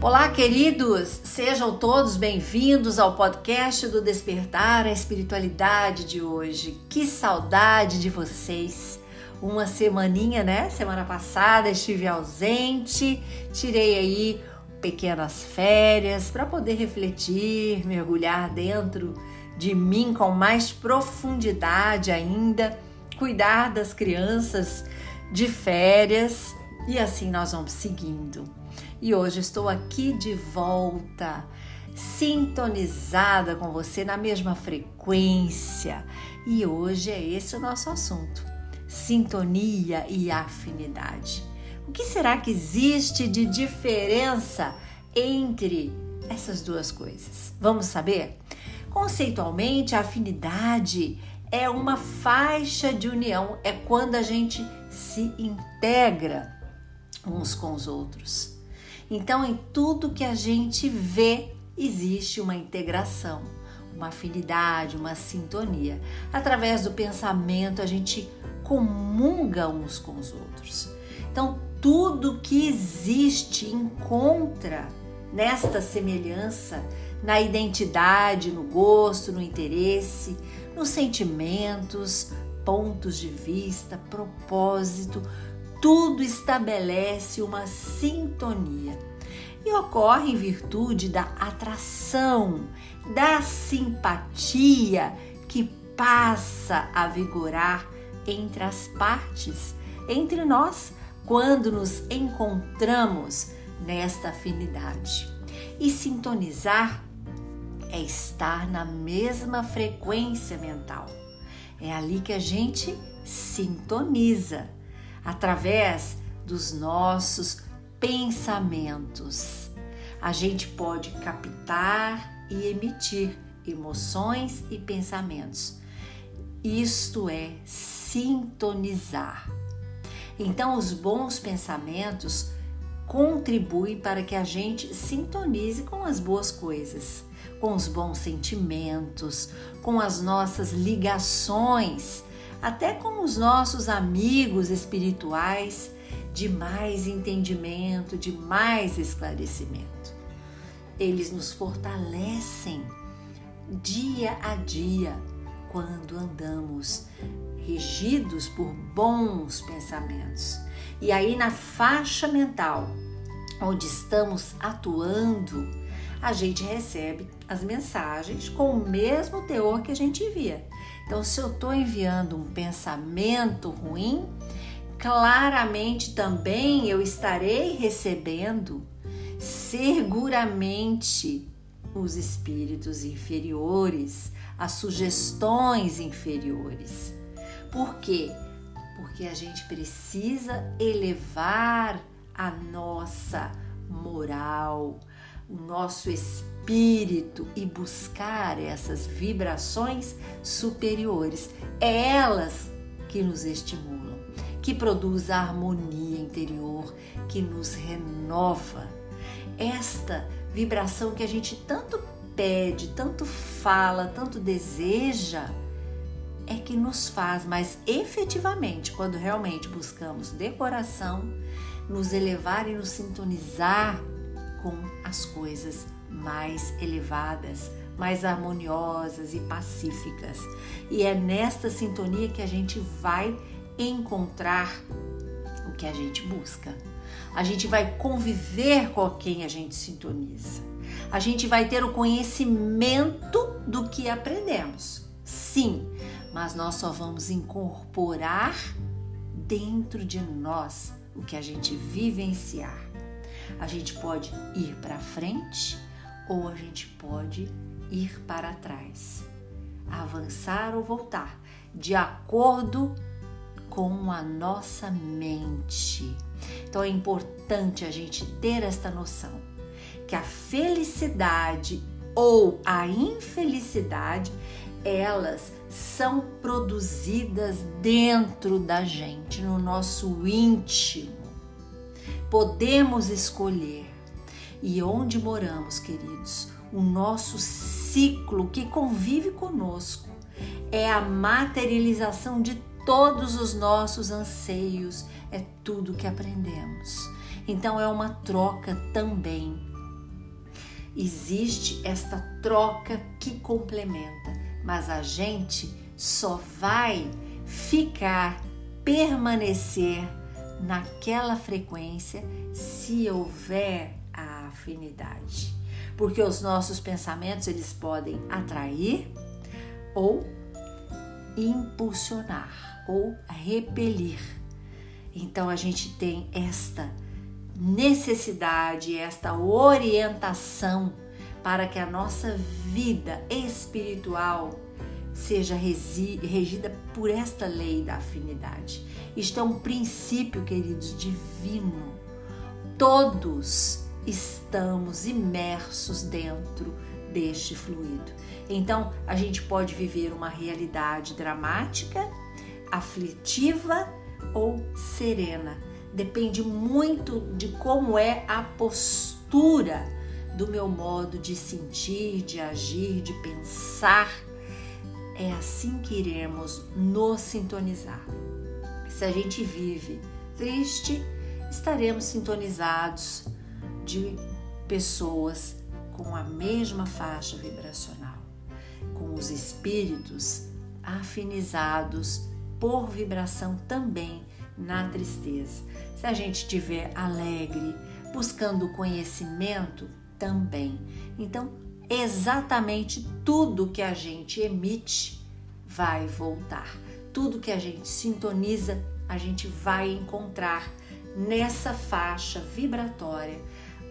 Olá, queridos! Sejam todos bem-vindos ao podcast do Despertar a Espiritualidade de hoje. Que saudade de vocês! Uma semaninha, né? Semana passada estive ausente, tirei aí pequenas férias para poder refletir, mergulhar dentro de mim com mais profundidade ainda, cuidar das crianças de férias e assim nós vamos seguindo e hoje estou aqui de volta, sintonizada com você na mesma frequência. E hoje é esse o nosso assunto: sintonia e afinidade. O que será que existe de diferença entre essas duas coisas? Vamos saber? Conceitualmente, a afinidade é uma faixa de união, é quando a gente se integra uns com os outros. Então, em tudo que a gente vê, existe uma integração, uma afinidade, uma sintonia. Através do pensamento, a gente comunga uns com os outros. Então, tudo que existe encontra nesta semelhança na identidade, no gosto, no interesse, nos sentimentos, pontos de vista, propósito, tudo estabelece uma sintonia e ocorre em virtude da atração, da simpatia que passa a vigorar entre as partes, entre nós, quando nos encontramos nesta afinidade. E sintonizar é estar na mesma frequência mental. É ali que a gente sintoniza através dos nossos pensamentos. A gente pode captar e emitir emoções e pensamentos. Isto é sintonizar. Então, os bons pensamentos contribuem para que a gente sintonize com as boas coisas, com os bons sentimentos, com as nossas ligações até com os nossos amigos espirituais, de mais entendimento, de mais esclarecimento. Eles nos fortalecem dia a dia quando andamos regidos por bons pensamentos. E aí, na faixa mental onde estamos atuando, a gente recebe as mensagens com o mesmo teor que a gente envia. Então, se eu estou enviando um pensamento ruim, claramente também eu estarei recebendo seguramente os espíritos inferiores, as sugestões inferiores. Por quê? Porque a gente precisa elevar a nossa moral, o nosso espírito e buscar essas vibrações superiores. É elas que nos estimulam, que produz a harmonia interior, que nos renova. Esta vibração que a gente tanto pede, tanto fala, tanto deseja, é que nos faz, mas efetivamente, quando realmente buscamos de coração, nos elevar e nos sintonizar com as coisas mais elevadas, mais harmoniosas e pacíficas. E é nesta sintonia que a gente vai encontrar o que a gente busca. A gente vai conviver com quem a gente sintoniza. A gente vai ter o conhecimento do que aprendemos. Sim, mas nós só vamos incorporar dentro de nós o que a gente vivenciar. A gente pode ir para frente ou a gente pode ir para trás, avançar ou voltar, de acordo com a nossa mente. Então é importante a gente ter esta noção que a felicidade ou a infelicidade elas são produzidas dentro da gente, no nosso íntimo podemos escolher. E onde moramos, queridos, o nosso ciclo que convive conosco é a materialização de todos os nossos anseios, é tudo que aprendemos. Então é uma troca também existe esta troca que complementa, mas a gente só vai ficar, permanecer naquela frequência se houver a afinidade. Porque os nossos pensamentos eles podem atrair ou impulsionar ou repelir. Então a gente tem esta necessidade, esta orientação para que a nossa vida espiritual seja regida por esta lei da afinidade. Isto é um princípio, queridos, divino. Todos estamos imersos dentro deste fluido. Então, a gente pode viver uma realidade dramática, aflitiva ou serena. Depende muito de como é a postura do meu modo de sentir, de agir, de pensar. É assim que iremos nos sintonizar. Se a gente vive triste, estaremos sintonizados de pessoas com a mesma faixa vibracional, com os espíritos afinizados por vibração também na tristeza. Se a gente estiver alegre, buscando conhecimento também. Então, exatamente tudo que a gente emite vai voltar. Tudo que a gente sintoniza, a gente vai encontrar nessa faixa vibratória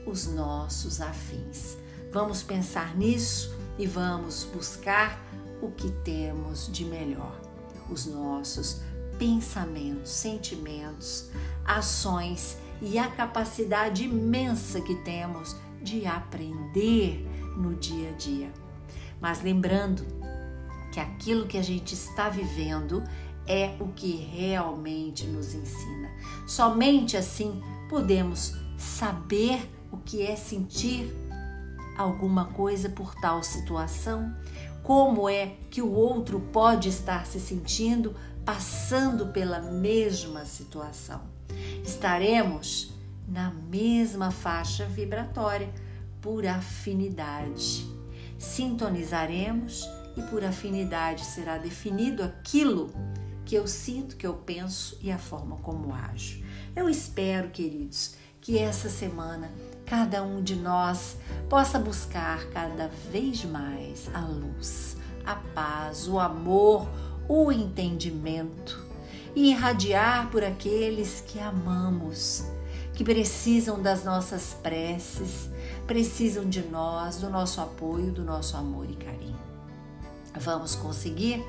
os nossos afins. Vamos pensar nisso e vamos buscar o que temos de melhor, os nossos pensamentos, sentimentos, ações e a capacidade imensa que temos de aprender no dia a dia. Mas lembrando que aquilo que a gente está vivendo é o que realmente nos ensina. Somente assim podemos saber o que é sentir alguma coisa por tal situação, como é que o outro pode estar se sentindo passando pela mesma situação. Estaremos na mesma faixa vibratória por afinidade. Sintonizaremos e por afinidade será definido aquilo que eu sinto, que eu penso e a forma como ajo. Eu espero, queridos, que essa semana cada um de nós possa buscar cada vez mais a luz, a paz, o amor, o entendimento e irradiar por aqueles que amamos, que precisam das nossas preces, precisam de nós, do nosso apoio, do nosso amor e carinho. Vamos conseguir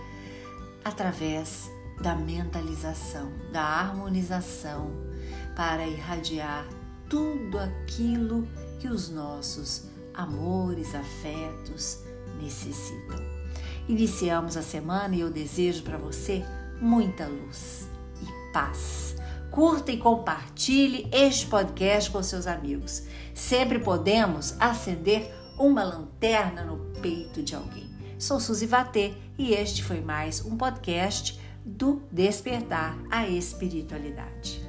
através da mentalização, da harmonização, para irradiar tudo aquilo que os nossos amores, afetos necessitam. Iniciamos a semana e eu desejo para você muita luz e paz. Curta e compartilhe este podcast com seus amigos. Sempre podemos acender uma lanterna no peito de alguém. Sou Suzy Vatê e este foi mais um podcast do Despertar a Espiritualidade.